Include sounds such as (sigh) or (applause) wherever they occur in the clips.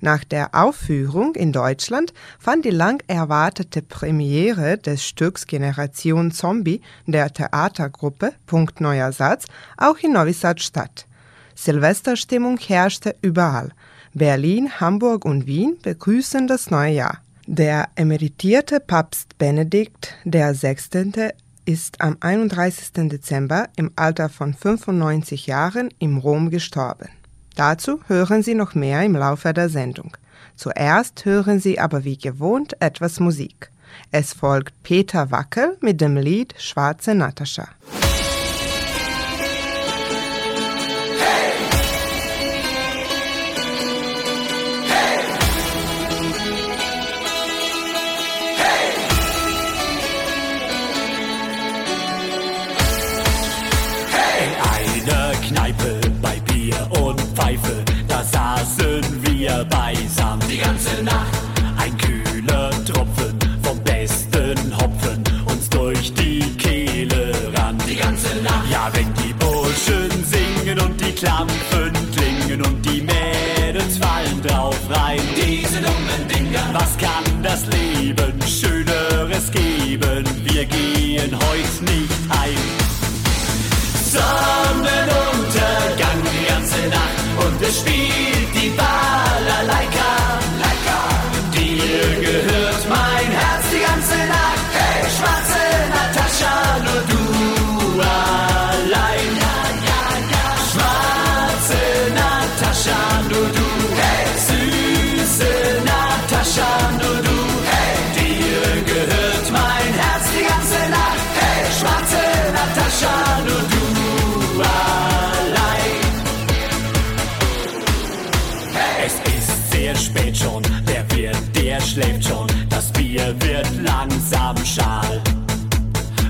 Nach der Aufführung in Deutschland fand die lang erwartete Premiere des Stücks Generation Zombie der Theatergruppe Punkt Neuer Satz auch in Novi Sad statt. Silvesterstimmung herrschte überall. Berlin, Hamburg und Wien begrüßen das neue Jahr. Der emeritierte Papst Benedikt XVI. ist am 31. Dezember im Alter von 95 Jahren im Rom gestorben. Dazu hören Sie noch mehr im Laufe der Sendung. Zuerst hören Sie aber wie gewohnt etwas Musik. Es folgt Peter Wackel mit dem Lied Schwarze Natascha. Klingen und die Mädels fallen drauf rein. Diese dummen Dinger. Was kann das Leben Schöneres geben? Wir gehen heute nicht heim. Sonnenuntergang die ganze Nacht und es spielt wird langsam schal.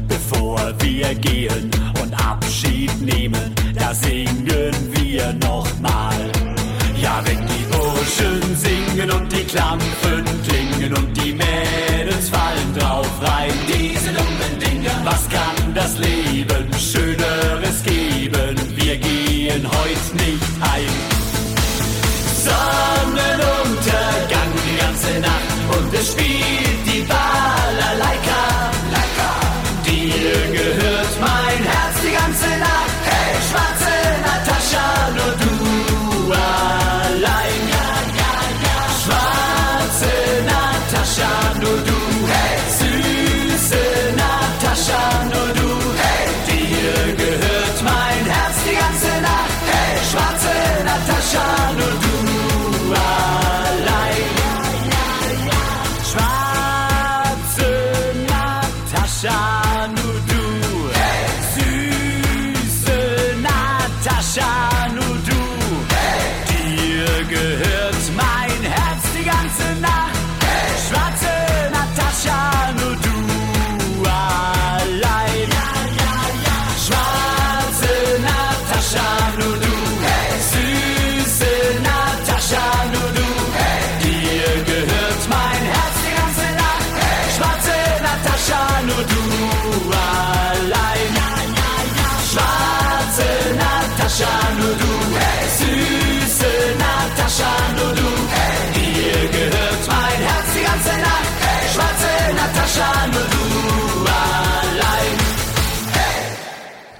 Bevor wir gehen und Abschied nehmen, da singen wir nochmal. Ja, wenn die Burschen singen und die Klampen klingen und die Mädels fallen drauf rein,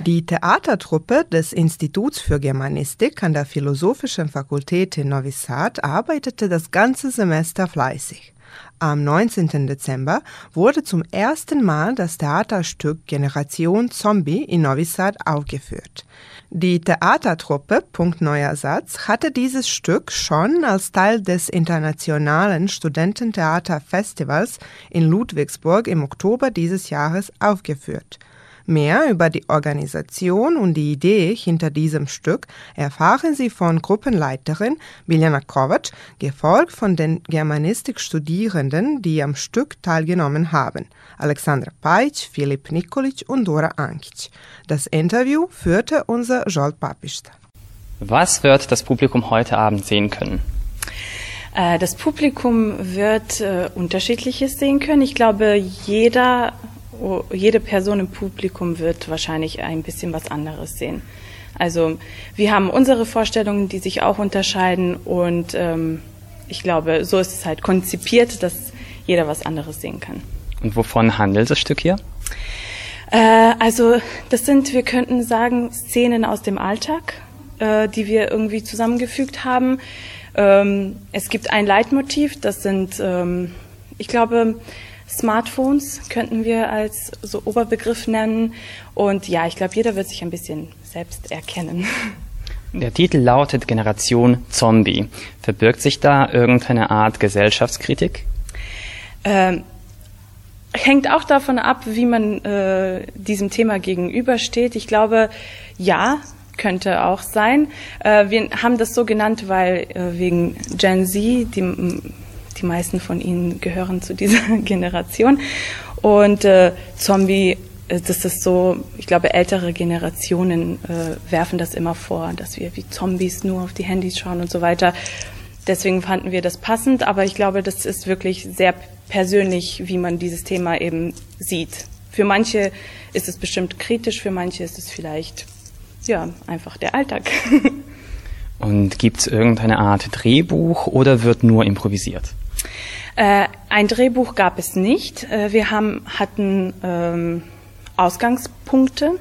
Die Theatertruppe des Instituts für Germanistik an der Philosophischen Fakultät in Novi Sad arbeitete das ganze Semester fleißig. Am 19. Dezember wurde zum ersten Mal das Theaterstück Generation Zombie in Novi Sad aufgeführt. Die Theatertruppe Punkt Neuer Satz hatte dieses Stück schon als Teil des internationalen Studententheaterfestivals in Ludwigsburg im Oktober dieses Jahres aufgeführt. Mehr über die Organisation und die Idee hinter diesem Stück erfahren Sie von Gruppenleiterin Biljana Kovac, gefolgt von den Germanistikstudierenden, die am Stück teilgenommen haben, Alexandra Peitsch, Filip Nikolic und Dora Ankic. Das Interview führte unser Jolt Papista. Was wird das Publikum heute Abend sehen können? Äh, das Publikum wird äh, unterschiedliches sehen können. Ich glaube, jeder jede Person im Publikum wird wahrscheinlich ein bisschen was anderes sehen. Also wir haben unsere Vorstellungen, die sich auch unterscheiden und ähm, ich glaube, so ist es halt konzipiert, dass jeder was anderes sehen kann. Und wovon handelt das Stück hier? Äh, also das sind, wir könnten sagen, Szenen aus dem Alltag, äh, die wir irgendwie zusammengefügt haben. Ähm, es gibt ein Leitmotiv, das sind, ähm, ich glaube, Smartphones könnten wir als so Oberbegriff nennen. Und ja, ich glaube, jeder wird sich ein bisschen selbst erkennen. (laughs) Der Titel lautet Generation Zombie. Verbirgt sich da irgendeine Art Gesellschaftskritik? Ähm, hängt auch davon ab, wie man äh, diesem Thema gegenübersteht. Ich glaube, ja, könnte auch sein. Äh, wir haben das so genannt, weil äh, wegen Gen Z, die die meisten von ihnen gehören zu dieser (laughs) Generation. Und äh, Zombie, äh, das ist so, ich glaube, ältere Generationen äh, werfen das immer vor, dass wir wie Zombies nur auf die Handys schauen und so weiter. Deswegen fanden wir das passend, aber ich glaube, das ist wirklich sehr persönlich, wie man dieses Thema eben sieht. Für manche ist es bestimmt kritisch, für manche ist es vielleicht ja einfach der Alltag. (laughs) Und gibt es irgendeine Art Drehbuch oder wird nur improvisiert? Äh, ein Drehbuch gab es nicht. Äh, wir haben, hatten ähm, Ausgangspunkte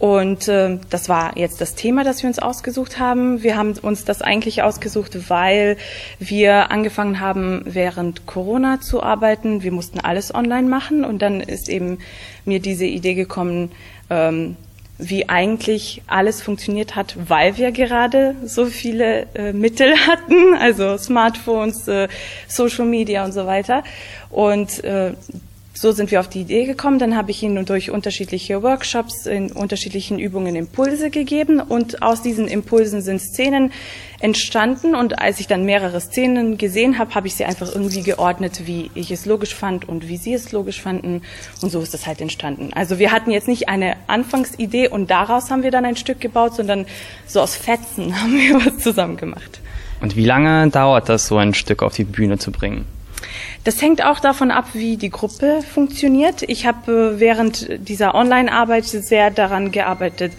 und äh, das war jetzt das Thema, das wir uns ausgesucht haben. Wir haben uns das eigentlich ausgesucht, weil wir angefangen haben, während Corona zu arbeiten. Wir mussten alles online machen und dann ist eben mir diese Idee gekommen, ähm, wie eigentlich alles funktioniert hat, weil wir gerade so viele äh, Mittel (laughs) hatten, also Smartphones, äh, Social Media und so weiter. Und äh, so sind wir auf die Idee gekommen. Dann habe ich ihnen durch unterschiedliche Workshops in unterschiedlichen Übungen Impulse gegeben und aus diesen Impulsen sind Szenen entstanden und als ich dann mehrere Szenen gesehen habe, habe ich sie einfach irgendwie geordnet, wie ich es logisch fand und wie sie es logisch fanden und so ist das halt entstanden. Also wir hatten jetzt nicht eine Anfangsidee und daraus haben wir dann ein Stück gebaut, sondern so aus Fetzen (laughs) haben wir was zusammen gemacht. Und wie lange dauert das, so ein Stück auf die Bühne zu bringen? Das hängt auch davon ab, wie die Gruppe funktioniert. Ich habe äh, während dieser Online-Arbeit sehr daran gearbeitet,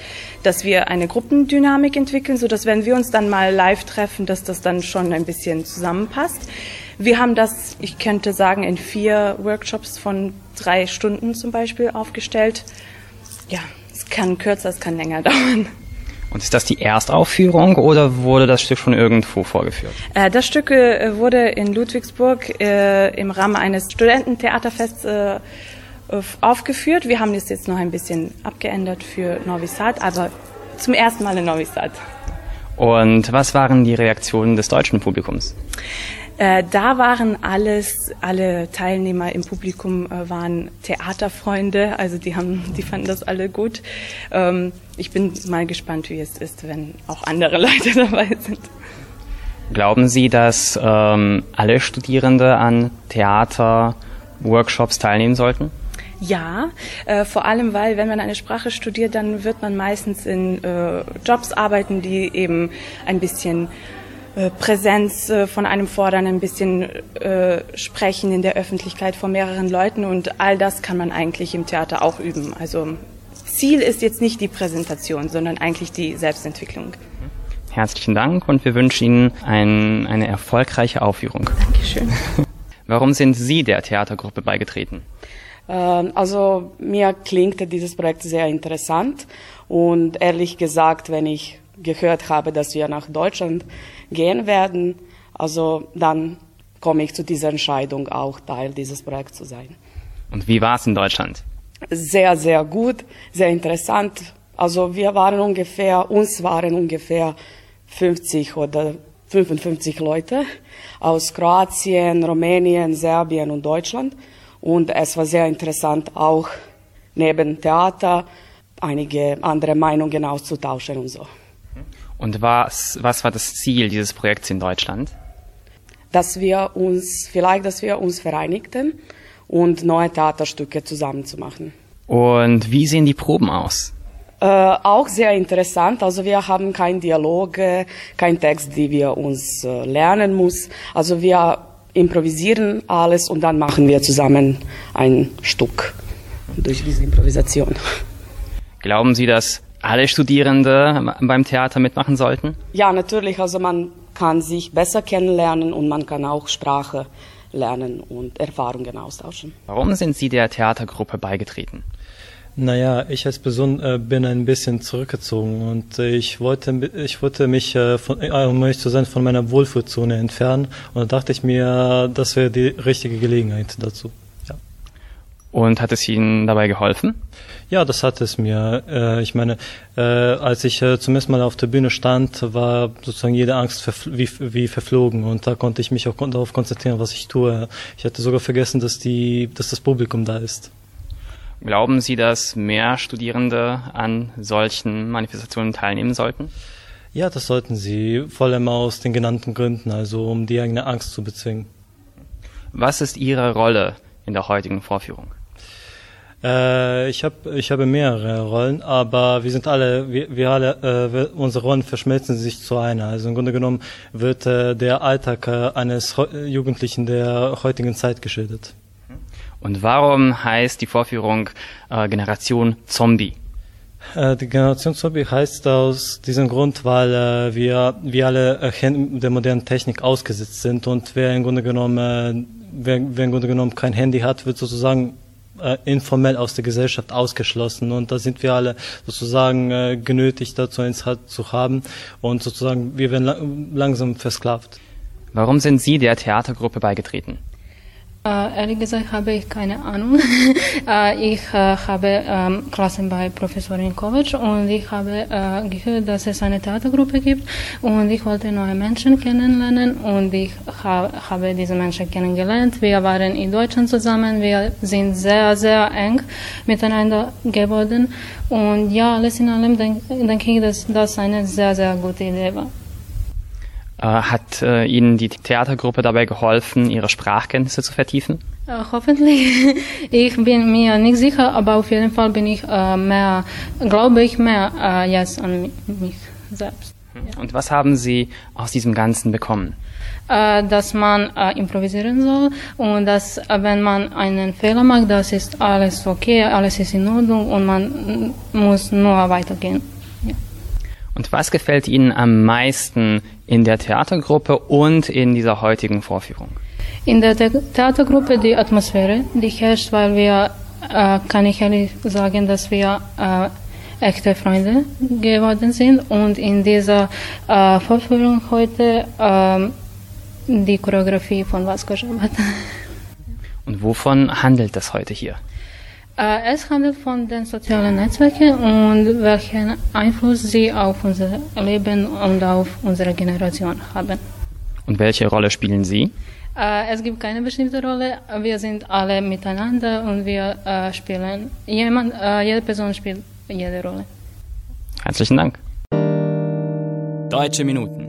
dass wir eine Gruppendynamik entwickeln, so dass wenn wir uns dann mal live treffen, dass das dann schon ein bisschen zusammenpasst. Wir haben das, ich könnte sagen, in vier Workshops von drei Stunden zum Beispiel aufgestellt. Ja, es kann kürzer, es kann länger (laughs) dauern. Und ist das die Erstaufführung oder wurde das Stück schon irgendwo vorgeführt? Äh, das Stück äh, wurde in Ludwigsburg äh, im Rahmen eines Studententheaterfests äh, aufgeführt. Wir haben es jetzt noch ein bisschen abgeändert für Novi Sad, aber zum ersten Mal in Novi Sad. Und was waren die Reaktionen des deutschen Publikums? Äh, da waren alles, alle Teilnehmer im Publikum äh, waren Theaterfreunde, also die haben, die fanden das alle gut. Ähm, ich bin mal gespannt, wie es ist, wenn auch andere (laughs) Leute dabei sind. Glauben Sie, dass ähm, alle Studierende an Theaterworkshops teilnehmen sollten? Ja, äh, vor allem, weil wenn man eine Sprache studiert, dann wird man meistens in äh, Jobs arbeiten, die eben ein bisschen Präsenz äh, von einem fordern, ein bisschen äh, sprechen in der Öffentlichkeit vor mehreren Leuten und all das kann man eigentlich im Theater auch üben. Also Ziel ist jetzt nicht die Präsentation, sondern eigentlich die Selbstentwicklung. Herzlichen Dank und wir wünschen Ihnen ein, eine erfolgreiche Aufführung. Dankeschön. (laughs) Warum sind Sie der Theatergruppe beigetreten? Ähm, also mir klingt dieses Projekt sehr interessant und ehrlich gesagt, wenn ich gehört habe, dass wir nach Deutschland gehen werden, also dann komme ich zu dieser Entscheidung, auch Teil dieses Projekts zu sein. Und wie war es in Deutschland? Sehr, sehr gut, sehr interessant. Also wir waren ungefähr, uns waren ungefähr 50 oder 55 Leute aus Kroatien, Rumänien, Serbien und Deutschland. Und es war sehr interessant, auch neben Theater einige andere Meinungen auszutauschen und so. Und was, was war das Ziel dieses Projekts in Deutschland? Dass wir uns, vielleicht, dass wir uns vereinigten und neue Theaterstücke zusammen zu machen. Und wie sehen die Proben aus? Äh, auch sehr interessant. Also wir haben kein Dialog, äh, kein Text, die wir uns äh, lernen muss. Also wir improvisieren alles und dann machen wir zusammen ein Stück durch diese Improvisation. Glauben Sie, dass alle Studierende beim Theater mitmachen sollten? Ja, natürlich. Also man kann sich besser kennenlernen und man kann auch Sprache lernen und Erfahrungen austauschen. Warum sind Sie der Theatergruppe beigetreten? Naja, ich als Person äh, bin ein bisschen zurückgezogen und äh, ich wollte ich wollte mich, äh, von, äh, um ehrlich zu sein, von meiner Wohlfühlzone entfernen und da dachte ich mir, das wäre die richtige Gelegenheit dazu. Und hat es Ihnen dabei geholfen? Ja, das hat es mir. Äh, ich meine, äh, als ich äh, zum ersten Mal auf der Bühne stand, war sozusagen jede Angst wie, wie verflogen und da konnte ich mich auch darauf konzentrieren, was ich tue. Ich hatte sogar vergessen, dass die, dass das Publikum da ist. Glauben Sie, dass mehr Studierende an solchen Manifestationen teilnehmen sollten? Ja, das sollten sie, vor allem aus den genannten Gründen, also um die eigene Angst zu bezwingen. Was ist Ihre Rolle in der heutigen Vorführung? Äh, ich, hab, ich habe mehrere Rollen, aber wir sind alle, wir, wir alle, äh, unsere Rollen verschmelzen sich zu einer. Also im Grunde genommen wird äh, der Alltag äh, eines Jugendlichen der heutigen Zeit geschildert. Und warum heißt die Vorführung äh, Generation Zombie? Äh, die Generation Zombie heißt aus diesem Grund, weil äh, wir, wir alle äh, der modernen Technik ausgesetzt sind und wer im Grunde genommen, äh, wer, wer im Grunde genommen kein Handy hat, wird sozusagen äh, informell aus der Gesellschaft ausgeschlossen und da sind wir alle sozusagen äh, genötigt dazu eins zu haben und sozusagen wir werden la langsam versklavt. Warum sind Sie der Theatergruppe beigetreten? Äh, ehrlich gesagt habe ich keine Ahnung. (laughs) äh, ich äh, habe ähm, Klassen bei Professorin Kovac und ich habe äh, gehört, dass es eine Theatergruppe gibt und ich wollte neue Menschen kennenlernen und ich ha habe diese Menschen kennengelernt. Wir waren in Deutschland zusammen, wir sind sehr, sehr eng miteinander geworden und ja, alles in allem denke denk ich, dass das eine sehr, sehr gute Idee war. Äh, hat äh, Ihnen die Theatergruppe dabei geholfen, Ihre Sprachkenntnisse zu vertiefen? Äh, hoffentlich. (laughs) Ich bin mir nicht sicher, aber auf jeden Fall bin ich mehr, glaube ich, mehr jetzt an mich selbst. Ja. Und was haben Sie aus diesem Ganzen bekommen? Dass man improvisieren soll und dass, wenn man einen Fehler macht, das ist alles okay, alles ist in Ordnung und man muss nur weitergehen. Und was gefällt Ihnen am meisten in der Theatergruppe und in dieser heutigen Vorführung? In der Theatergruppe die Atmosphäre, die herrscht, weil wir, äh, kann ich ehrlich sagen, dass wir äh, echte Freunde geworden sind und in dieser äh, Vorführung heute äh, die Choreografie von Vasco Schabat. Und wovon handelt das heute hier? Äh, es handelt von den sozialen Netzwerken und welchen Einfluss sie auf unser Leben und auf unsere Generation haben. Und welche Rolle spielen Sie? Äh, es gibt keine bestimmte Rolle. Wir sind alle miteinander und wir äh, spielen. Jemand, jede Person spielt jede Rolle. Herzlichen Dank. Deutsche Minuten.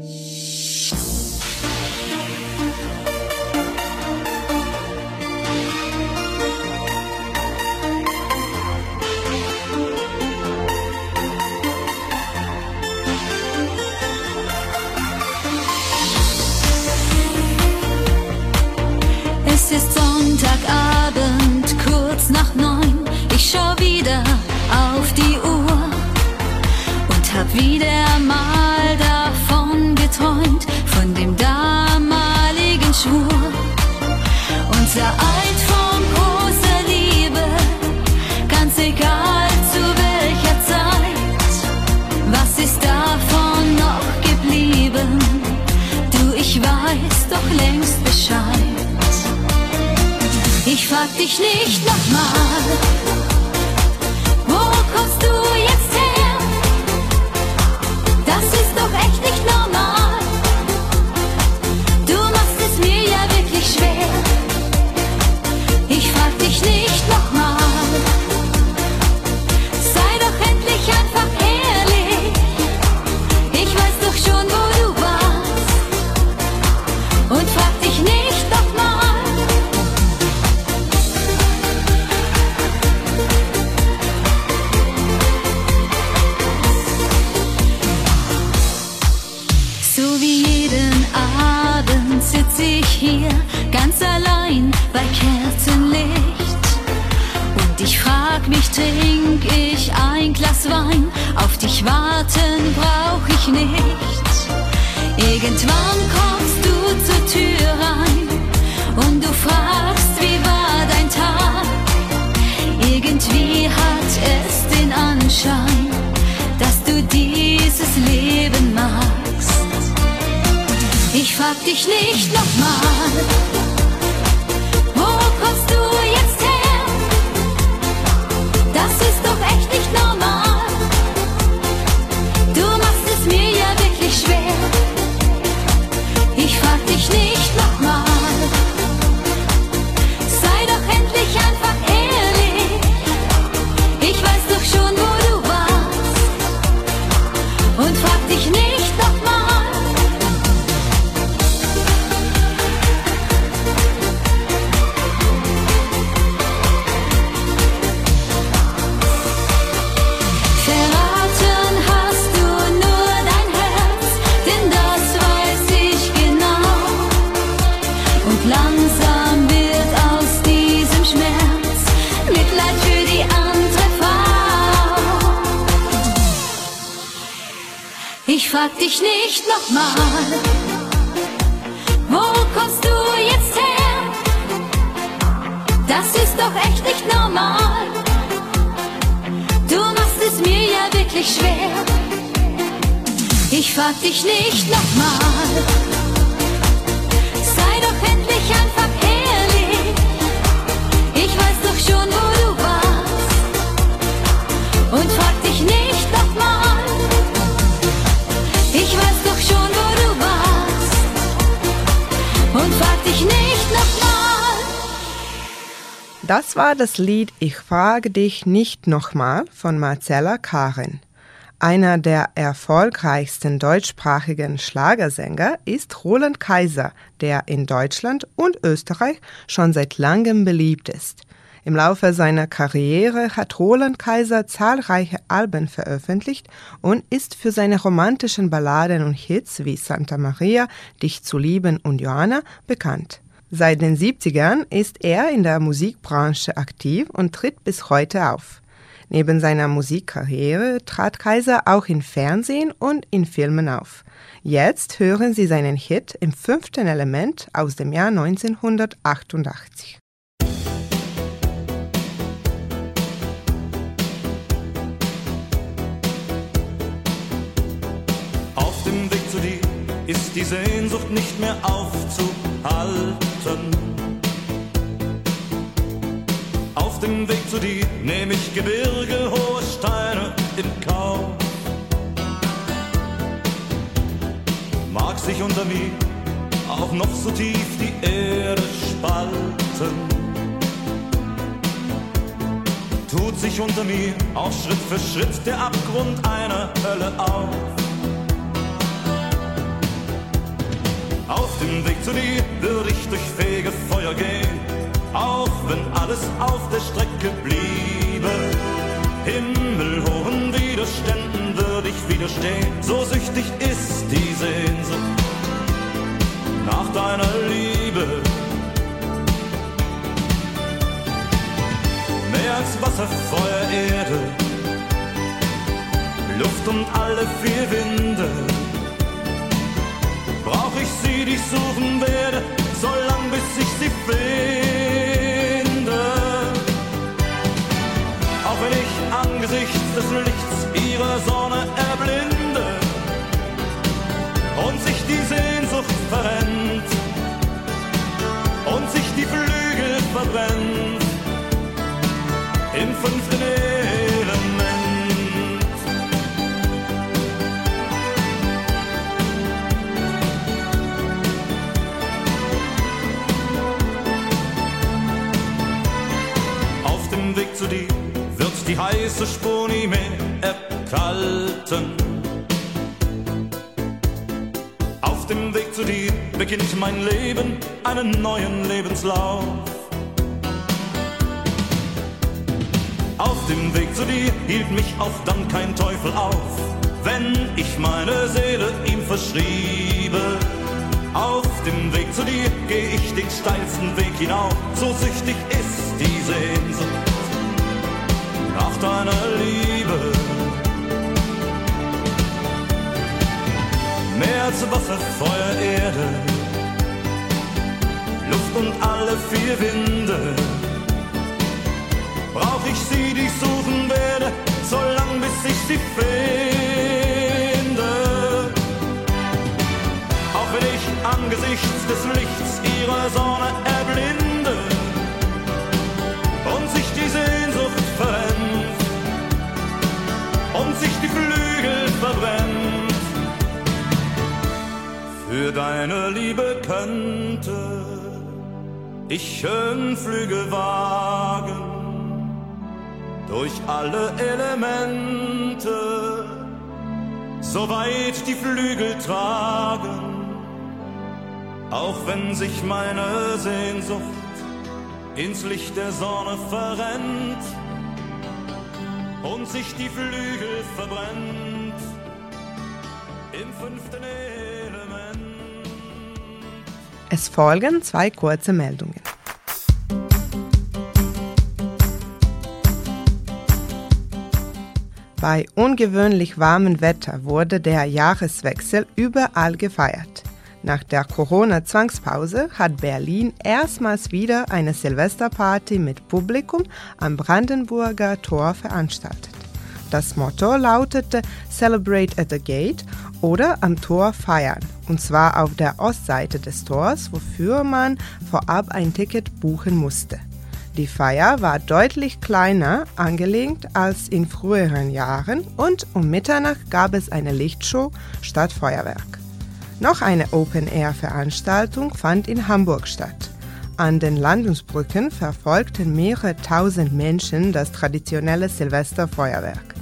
Wieder mal davon geträumt, von dem damaligen Schwur. Unser Alt von großer Liebe, ganz egal zu welcher Zeit. Was ist davon noch geblieben? Du, ich weiß doch längst Bescheid. Ich frag dich nicht nochmal, frag mich, trink ich ein Glas Wein? Auf dich warten brauch ich nicht. Irgendwann kommst du zur Tür rein und du fragst, wie war dein Tag? Irgendwie hat es den Anschein, dass du dieses Leben magst. Ich frag dich nicht nochmal, nicht nochmal, Ich frag dich nicht nochmal. Sei doch endlich einfach ehrlich. Ich weiß doch schon, wo du warst. Und frag dich nicht nochmal. Ich weiß doch schon, wo du warst. Und frag dich nicht nochmal. Das war das Lied Ich frage dich nicht nochmal von Marcella Karen. Einer der erfolgreichsten deutschsprachigen Schlagersänger ist Roland Kaiser, der in Deutschland und Österreich schon seit langem beliebt ist. Im Laufe seiner Karriere hat Roland Kaiser zahlreiche Alben veröffentlicht und ist für seine romantischen Balladen und Hits wie Santa Maria, Dich zu lieben und Johanna bekannt. Seit den 70ern ist er in der Musikbranche aktiv und tritt bis heute auf. Neben seiner Musikkarriere trat Kaiser auch in Fernsehen und in Filmen auf. Jetzt hören Sie seinen Hit im fünften Element aus dem Jahr 1988. Auf dem Weg zu dir ist die Sehnsucht nicht mehr aufzuhalten. Auf dem Weg zu dir nehme ich Gebirge, hohe Steine in Kauf. Mag sich unter mir auch noch so tief die Erde spalten. Tut sich unter mir auch Schritt für Schritt der Abgrund einer Hölle auf. Auf dem Weg zu dir würde ich durch Fegefeuer gehen, auch wenn alles auf der Strecke bliebe. Himmelhohen Widerständen würde ich widerstehen, so süchtig ist die Sehnsucht nach deiner Liebe. Mehr als Wasser, Feuer, Erde, Luft und alle vier Winde brauch ich sie, die ich suchen werde, solang bis ich sie finde. Des Lichts ihrer Sonne erblinde und sich die Sehnsucht verrennt und sich die Flügel verbrennt im fünften Element. Auf dem Weg zu dir die heiße Spur nie mehr erkalten. Auf dem Weg zu dir beginnt mein Leben einen neuen Lebenslauf. Auf dem Weg zu dir hielt mich auch dann kein Teufel auf, wenn ich meine Seele ihm verschriebe. Auf dem Weg zu dir geh ich den steilsten Weg hinauf. So süchtig ist die Sehnsucht nach deiner Liebe. Mehr als Wasser, Feuer, Erde, Luft und alle vier Winde. Brauch ich sie, die ich suchen werde, so lang bis ich sie finde. Auch wenn ich angesichts des Lichts ihrer Sonne Für deine Liebe könnte ich Höhenflüge wagen durch alle Elemente, soweit die Flügel tragen, auch wenn sich meine Sehnsucht ins Licht der Sonne verrennt und sich die Flügel verbrennt im fünften Element. Es folgen zwei kurze Meldungen. Bei ungewöhnlich warmem Wetter wurde der Jahreswechsel überall gefeiert. Nach der Corona-Zwangspause hat Berlin erstmals wieder eine Silvesterparty mit Publikum am Brandenburger Tor veranstaltet. Das Motto lautete Celebrate at the Gate oder am Tor feiern, und zwar auf der Ostseite des Tors, wofür man vorab ein Ticket buchen musste. Die Feier war deutlich kleiner angelegt als in früheren Jahren und um Mitternacht gab es eine Lichtshow statt Feuerwerk. Noch eine Open-Air-Veranstaltung fand in Hamburg statt. An den Landungsbrücken verfolgten mehrere tausend Menschen das traditionelle Silvesterfeuerwerk.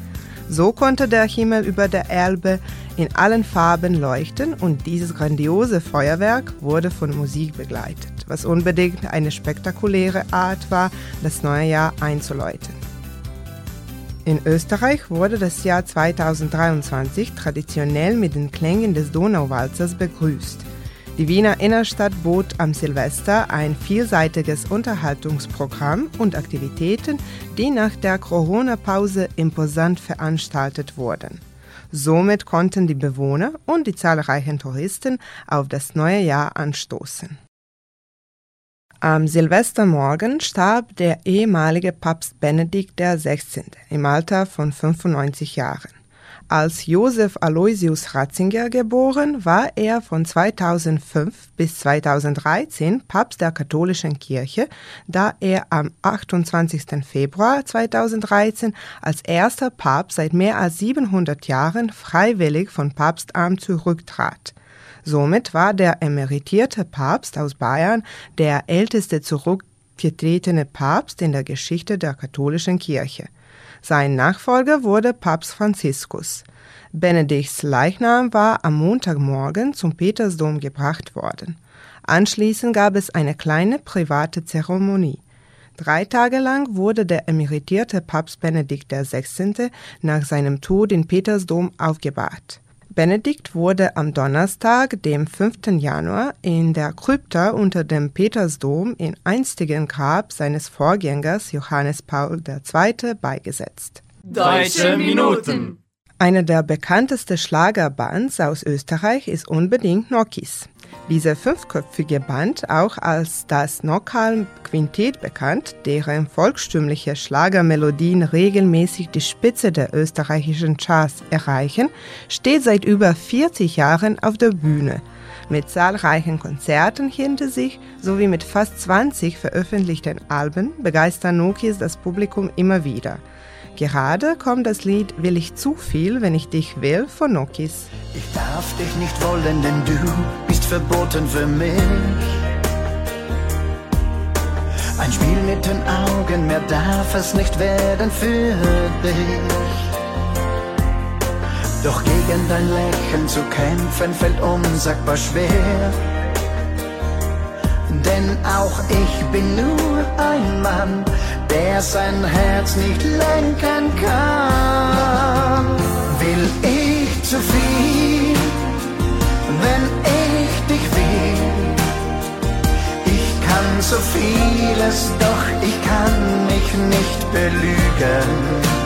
So konnte der Himmel über der Elbe in allen Farben leuchten und dieses grandiose Feuerwerk wurde von Musik begleitet, was unbedingt eine spektakuläre Art war, das neue Jahr einzuläuten. In Österreich wurde das Jahr 2023 traditionell mit den Klängen des Donauwalzers begrüßt. Die Wiener Innerstadt bot am Silvester ein vielseitiges Unterhaltungsprogramm und Aktivitäten, die nach der Corona-Pause imposant veranstaltet wurden. Somit konnten die Bewohner und die zahlreichen Touristen auf das neue Jahr anstoßen. Am Silvestermorgen starb der ehemalige Papst Benedikt XVI. im Alter von 95 Jahren. Als Josef Aloysius Ratzinger geboren, war er von 2005 bis 2013 Papst der katholischen Kirche, da er am 28. Februar 2013 als erster Papst seit mehr als 700 Jahren freiwillig von Papstamt zurücktrat. Somit war der emeritierte Papst aus Bayern der älteste zurückgetretene Papst in der Geschichte der katholischen Kirche. Sein Nachfolger wurde Papst Franziskus. Benedikts Leichnam war am Montagmorgen zum Petersdom gebracht worden. Anschließend gab es eine kleine private Zeremonie. Drei Tage lang wurde der emeritierte Papst Benedikt XVI. nach seinem Tod in Petersdom aufgebahrt. Benedikt wurde am Donnerstag, dem 5. Januar, in der Krypta unter dem Petersdom im einstigen Grab seines Vorgängers Johannes Paul II. beigesetzt. Deutsche Minuten. Eine der bekanntesten Schlagerbands aus Österreich ist unbedingt Nokis. Diese fünfköpfige Band, auch als das Nockalm Quintett bekannt, deren volkstümliche Schlagermelodien regelmäßig die Spitze der österreichischen Charts erreichen, steht seit über 40 Jahren auf der Bühne. Mit zahlreichen Konzerten hinter sich sowie mit fast 20 veröffentlichten Alben begeistern Nokis das Publikum immer wieder. Gerade kommt das Lied Will ich zu viel, wenn ich dich will von Nokis. Ich darf dich nicht wollen, denn du bist verboten für mich. Ein Spiel mit den Augen, mehr darf es nicht werden für dich. Doch gegen dein Lächeln zu kämpfen fällt unsagbar schwer. Denn auch ich bin nur ein Mann, der sein Herz nicht lenken kann. Will ich zu viel, wenn ich dich will? Ich kann so vieles, doch ich kann mich nicht belügen.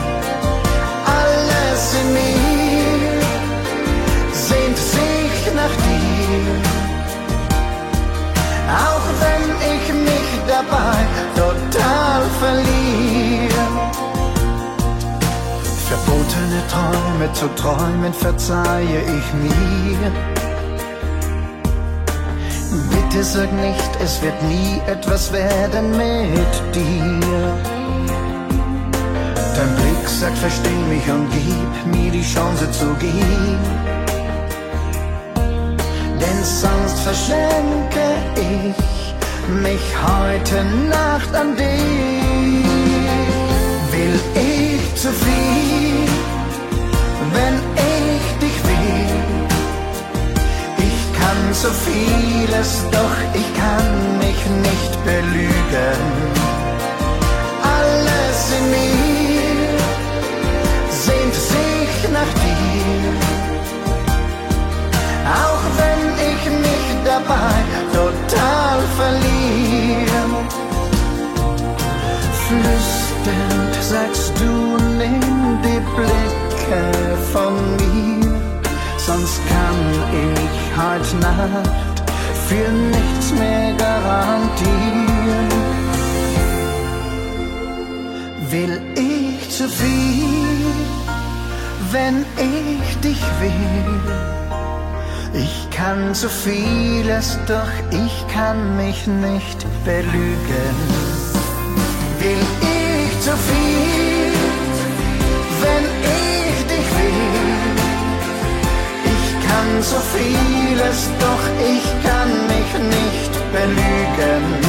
Verbotene Träume zu träumen verzeihe ich mir. Bitte sag nicht, es wird nie etwas werden mit dir. Dein Blick sagt, versteh mich und gib mir die Chance zu gehen. Denn sonst verschenke ich mich heute Nacht an dich. Will ich zu viel, wenn ich dich will? Ich kann so vieles, doch ich kann mich nicht belügen. Heute Nacht für nichts mehr garantieren. Will ich zu viel, wenn ich dich will? Ich kann so vieles, doch ich kann mich nicht belügen. Will ich zu viel, kann so vieles, doch ich kann mich nicht belügen.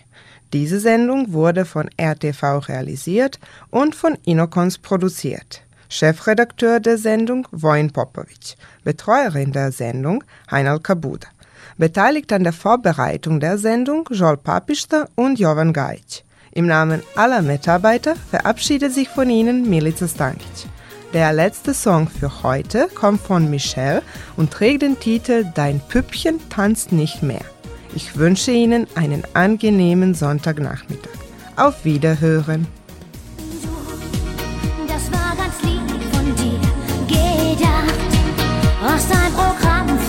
Diese Sendung wurde von RTV realisiert und von Inokons produziert. Chefredakteur der Sendung Vojin Popovic, Betreuerin der Sendung Heinal Kabuda. Beteiligt an der Vorbereitung der Sendung Joel Papista und Jovan Gajic. Im Namen aller Mitarbeiter verabschiedet sich von Ihnen Milica Stankic. Der letzte Song für heute kommt von Michelle und trägt den Titel Dein Püppchen tanzt nicht mehr. Ich wünsche Ihnen einen angenehmen Sonntagnachmittag. Auf Wiederhören. Das war ganz lieb von dir gedacht. Was ein Programm